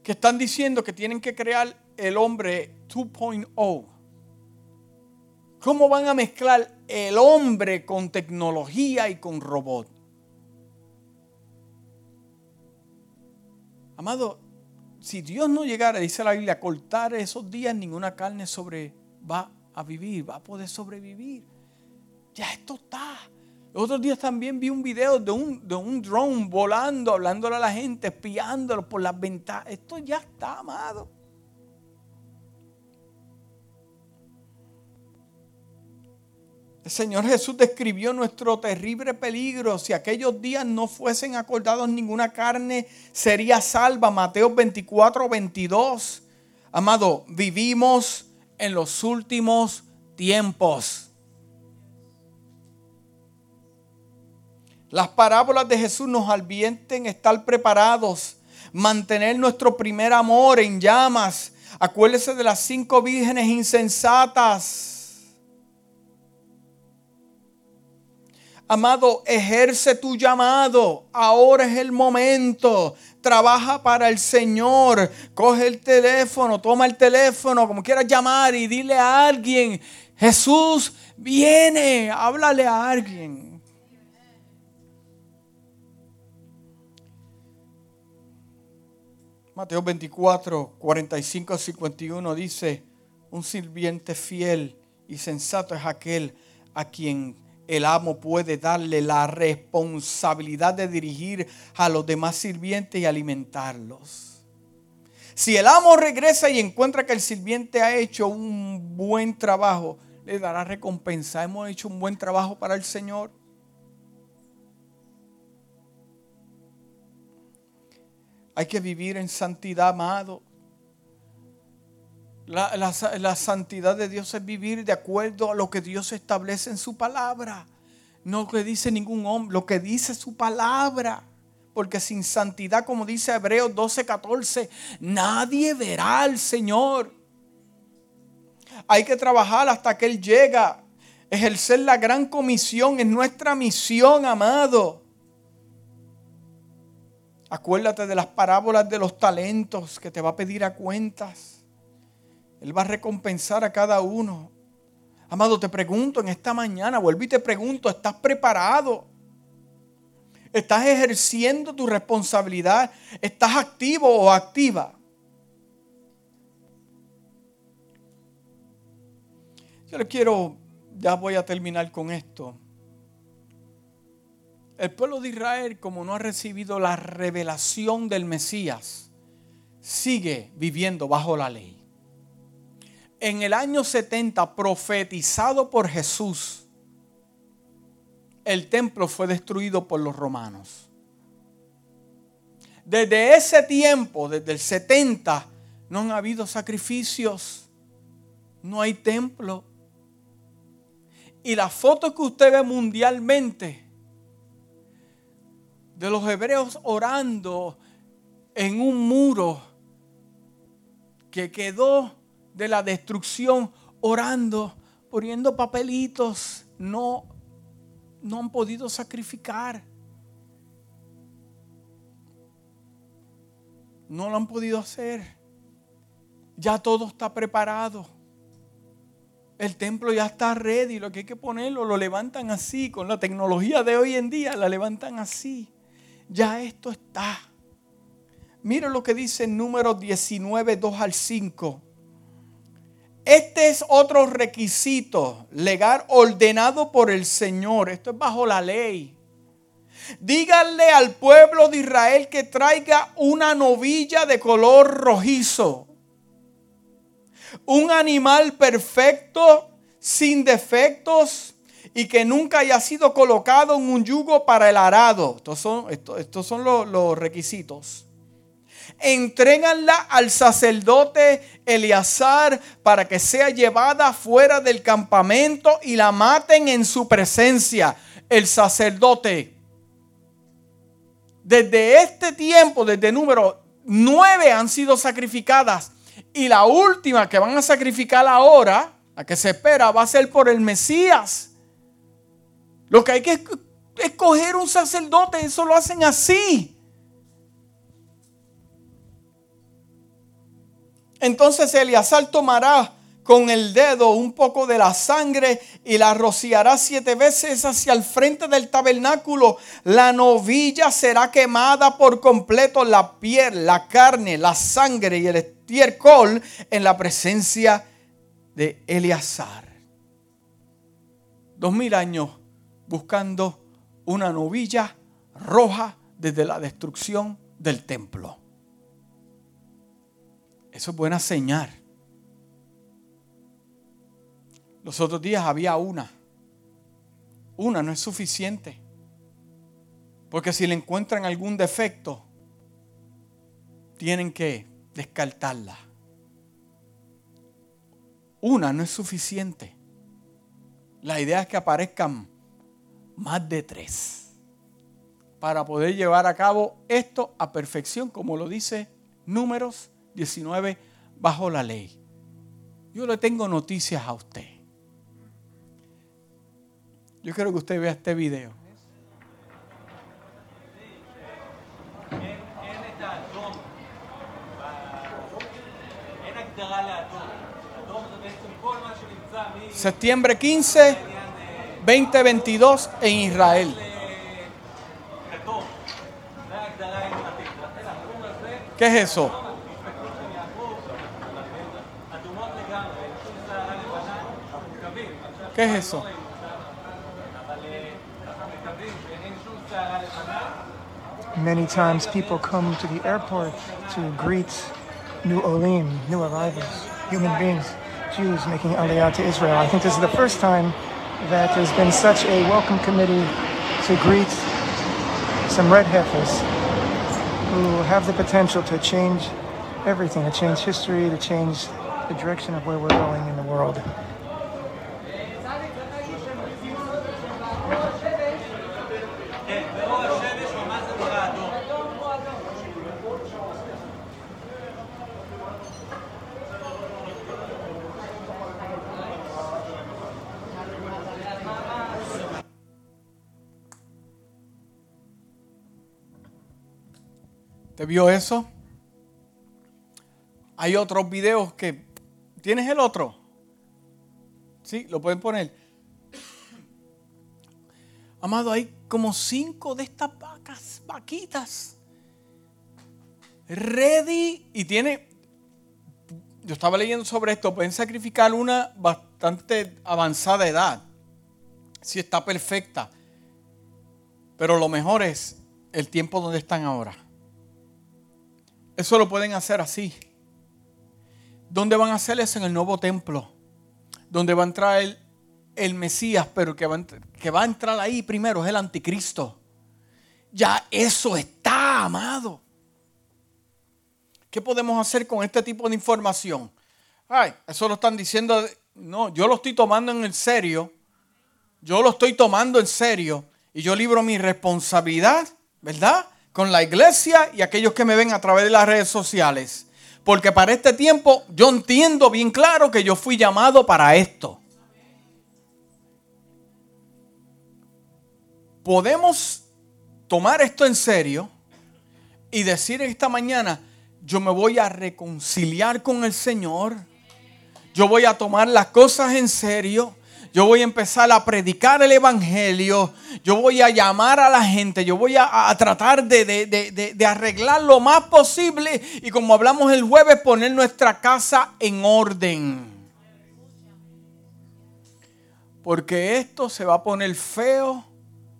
[SPEAKER 1] Que están diciendo que tienen que crear el hombre 2.0. ¿Cómo van a mezclar el hombre con tecnología y con robot? Amado, si Dios no llegara, dice la Biblia, a cortar esos días, ninguna carne sobre va a vivir, va a poder sobrevivir. Ya esto está. Otros días también vi un video de un, de un drone volando, hablándole a la gente, espiándolo por las ventanas. Esto ya está, amado. El Señor Jesús describió nuestro terrible peligro. Si aquellos días no fuesen acordados, ninguna carne sería salva. Mateo 24, 22. Amado, vivimos en los últimos tiempos. Las parábolas de Jesús nos advierten estar preparados, mantener nuestro primer amor en llamas. Acuérdese de las cinco vírgenes insensatas. Amado, ejerce tu llamado. Ahora es el momento. Trabaja para el Señor. Coge el teléfono, toma el teléfono, como quieras llamar y dile a alguien, Jesús viene, háblale a alguien. Mateo 24, 45 51 dice, un sirviente fiel y sensato es aquel a quien el amo puede darle la responsabilidad de dirigir a los demás sirvientes y alimentarlos. Si el amo regresa y encuentra que el sirviente ha hecho un buen trabajo, le dará recompensa. Hemos hecho un buen trabajo para el Señor. Hay que vivir en santidad, amado. La, santidad de Dios es vivir de acuerdo a lo que Dios establece en su palabra. No lo que dice ningún hombre, lo que dice su palabra. Porque sin santidad, como dice Hebreos 12:14, nadie verá al Señor. Hay que trabajar hasta que Él llega. Ejercer la gran comisión es nuestra misión, amado. Acuérdate de las parábolas de los talentos que te va a pedir a cuentas. Él va a recompensar a cada uno. Amado, te pregunto en esta mañana, vuelvo y te pregunto, ¿estás preparado? ¿Estás ejerciendo tu responsabilidad? ¿Estás activo o activa? Yo le quiero, ya voy a terminar con esto. El pueblo de Israel, como no ha recibido la revelación del Mesías, sigue viviendo bajo la ley. En el año 70, profetizado por Jesús, el templo fue destruido por los romanos. Desde ese tiempo, desde el 70, no han habido sacrificios, no hay templo. Y la foto que usted ve mundialmente de los hebreos orando en un muro que quedó de la destrucción, orando, poniendo papelitos, no, no han podido sacrificar. No lo han podido hacer. Ya todo está preparado. El templo ya está ready. Lo que hay que ponerlo, lo levantan así. Con la tecnología de hoy en día, la levantan así ya esto está. Mira lo que dice en número 19, 2 al 5. Este es otro requisito legal ordenado por el Señor. Esto es bajo la ley. Díganle al pueblo de Israel que traiga una novilla de color rojizo. Un animal perfecto, sin defectos y que nunca haya sido colocado en un yugo para el arado. Estos son, estos, son los, los requisitos. Entréganla al sacerdote Eleazar para que sea llevada fuera del campamento y la maten en su presencia. El sacerdote. Desde este tiempo, desde número nueve han sido sacrificadas. Y la última que van a sacrificar ahora, la que se espera, va a ser por el Mesías. Lo que hay que escoger un sacerdote, eso lo hacen así. Entonces Eliasar tomará con el dedo un poco de la sangre y la rociará siete veces hacia el frente del tabernáculo. La novilla será quemada por completo, la piel, la carne, la sangre y el estiércol en la presencia de Eleazar. Dos mil años buscando una novilla roja desde la destrucción del templo. Eso es buena señal. Los otros días había una. Una no es suficiente. Porque si le encuentran algún defecto, tienen que descartarla. Una no es suficiente. La idea es que aparezcan más de tres, para poder llevar a cabo esto a perfección, como lo dice Números 19 bajo la ley. Yo le tengo noticias a usted. Yo quiero que usted vea este video. Septiembre 15 2022 en Israel. ¿Qué es eso? ¿Qué es eso?
[SPEAKER 2] Many times people come to the airport to greet new Olim, new arrivals, human beings, Jews making Aliyah to Israel. I think this is the first time that there's been such a welcome committee to greet some red heifers who have the potential to change everything, to change history, to change the direction of where we're going in the world.
[SPEAKER 1] Vio eso? Hay otros videos que... ¿Tienes el otro? Sí, lo pueden poner. Amado, hay como cinco de estas vacas, vaquitas. Ready. Y tiene... Yo estaba leyendo sobre esto. Pueden sacrificar una bastante avanzada edad. Si está perfecta. Pero lo mejor es el tiempo donde están ahora. Eso lo pueden hacer así. ¿Dónde van a hacer eso? En el nuevo templo. Donde va a entrar el, el Mesías, pero que va, a, entrar ahí primero es el anticristo. Ya eso está, amado. ¿Qué podemos hacer con este tipo de información? Ay, eso lo están diciendo. No, yo lo estoy tomando en serio. Yo lo estoy tomando en serio. Y yo libro mi responsabilidad, ¿verdad? Con la iglesia y aquellos que me ven a través de las redes sociales. Porque para este tiempo yo entiendo bien claro que yo fui llamado para esto. Podemos tomar esto en serio y decir esta mañana, yo me voy a reconciliar con el Señor. Yo voy a tomar las cosas en serio yo voy a empezar a predicar el Evangelio, yo voy a llamar a la gente, yo voy a, tratar de, arreglar lo más posible y como hablamos el jueves, poner nuestra casa en orden. Porque esto se va a poner feo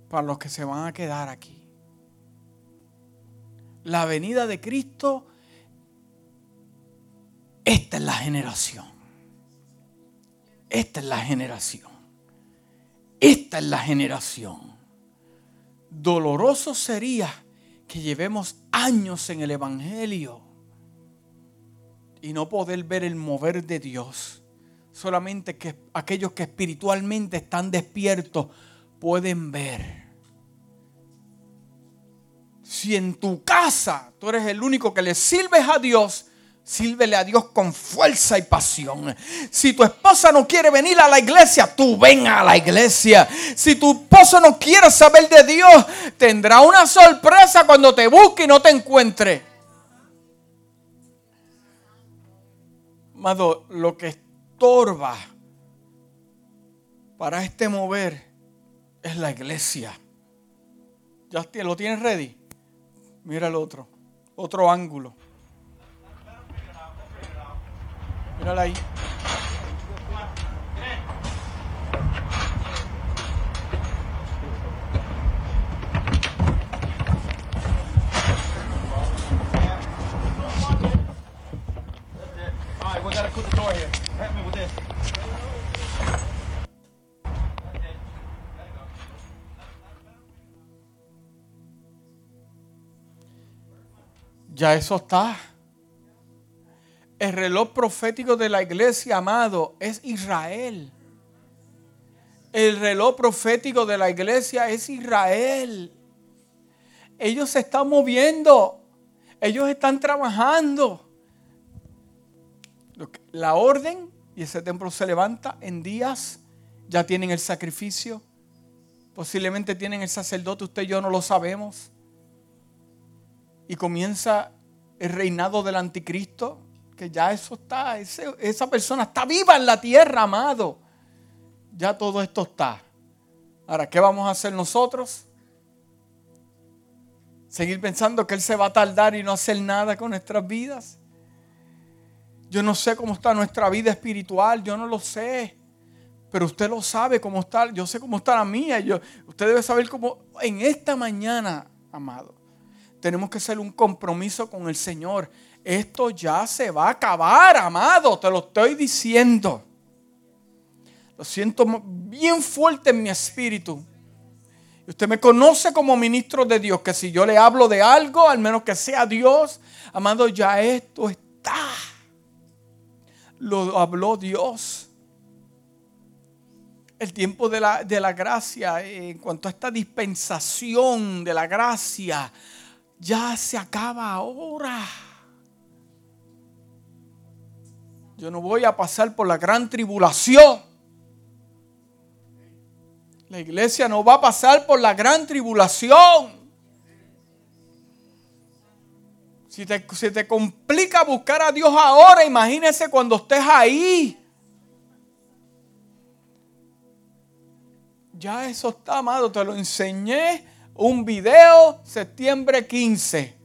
[SPEAKER 1] para los que se van a quedar aquí. La venida de Cristo, esta es la generación. Esta es la generación. Esta es la generación. Doloroso sería que llevemos años en el Evangelio y no poder ver el mover de Dios. Solamente que aquellos que espiritualmente están despiertos pueden ver. Si en tu casa tú eres el único que le sirves a Dios, Sírvele a Dios con fuerza y pasión. Si tu esposa no quiere venir a la iglesia, tú ven a la iglesia. Si tu esposo no quiere saber de Dios, tendrá una sorpresa cuando te busque y no te encuentre. Amado, lo que estorba para este mover es la iglesia. ¿Ya lo tienes ready? Mira el otro, otro ángulo. Mírala ahí. Ya eso está. El reloj profético de la iglesia, amado, es Israel. El reloj profético de la iglesia es Israel. Ellos se están moviendo. Ellos están trabajando. La orden y ese templo se levanta en días. Ya tienen el sacrificio. Posiblemente tienen el sacerdote. Usted y yo no lo sabemos. Y comienza el reinado del anticristo que ya eso está, esa persona está viva en la tierra, amado. Ya todo esto está. Ahora, ¿qué vamos a hacer nosotros? Seguir pensando que Él se va a tardar y no hacer nada con nuestras vidas. Yo no sé cómo está nuestra vida espiritual, yo no lo sé. Pero usted lo sabe cómo está, yo sé cómo está la mía. Yo, usted debe saber cómo en esta mañana, amado, tenemos que hacer un compromiso con el Señor esto ya se va a acabar, amado, te lo estoy diciendo. Lo siento bien fuerte en mi espíritu. Usted me conoce como ministro de Dios, que si yo le hablo de algo, al menos que sea Dios, amado, ya esto está. Lo habló Dios. El tiempo de la, de la gracia, en cuanto a esta dispensación de la gracia, ya se acaba ahora. Yo no voy a pasar por la gran tribulación. La iglesia no va a pasar por la gran tribulación. Si te, si te complica buscar a Dios ahora, imagínese cuando estés ahí. Ya eso está, amado, te lo enseñé. Un video, septiembre 15.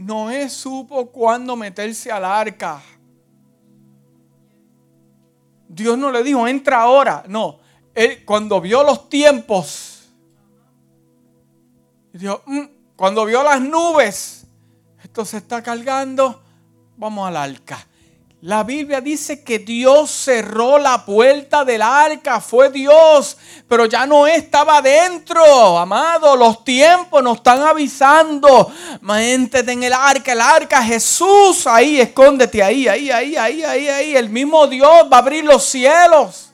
[SPEAKER 1] Noé supo cuándo meterse al arca. Dios no le dijo, entra ahora. No, él cuando vio los tiempos, dijo, mm", cuando vio las nubes, esto se está cargando, vamos al arca. La Biblia dice que Dios cerró la puerta del arca, fue Dios, pero ya no estaba dentro, amado. Los tiempos nos están avisando. Méntete en el arca, el arca, Jesús, ahí, escóndete ahí, ahí, ahí, ahí, ahí, ahí. El mismo Dios va a abrir los cielos.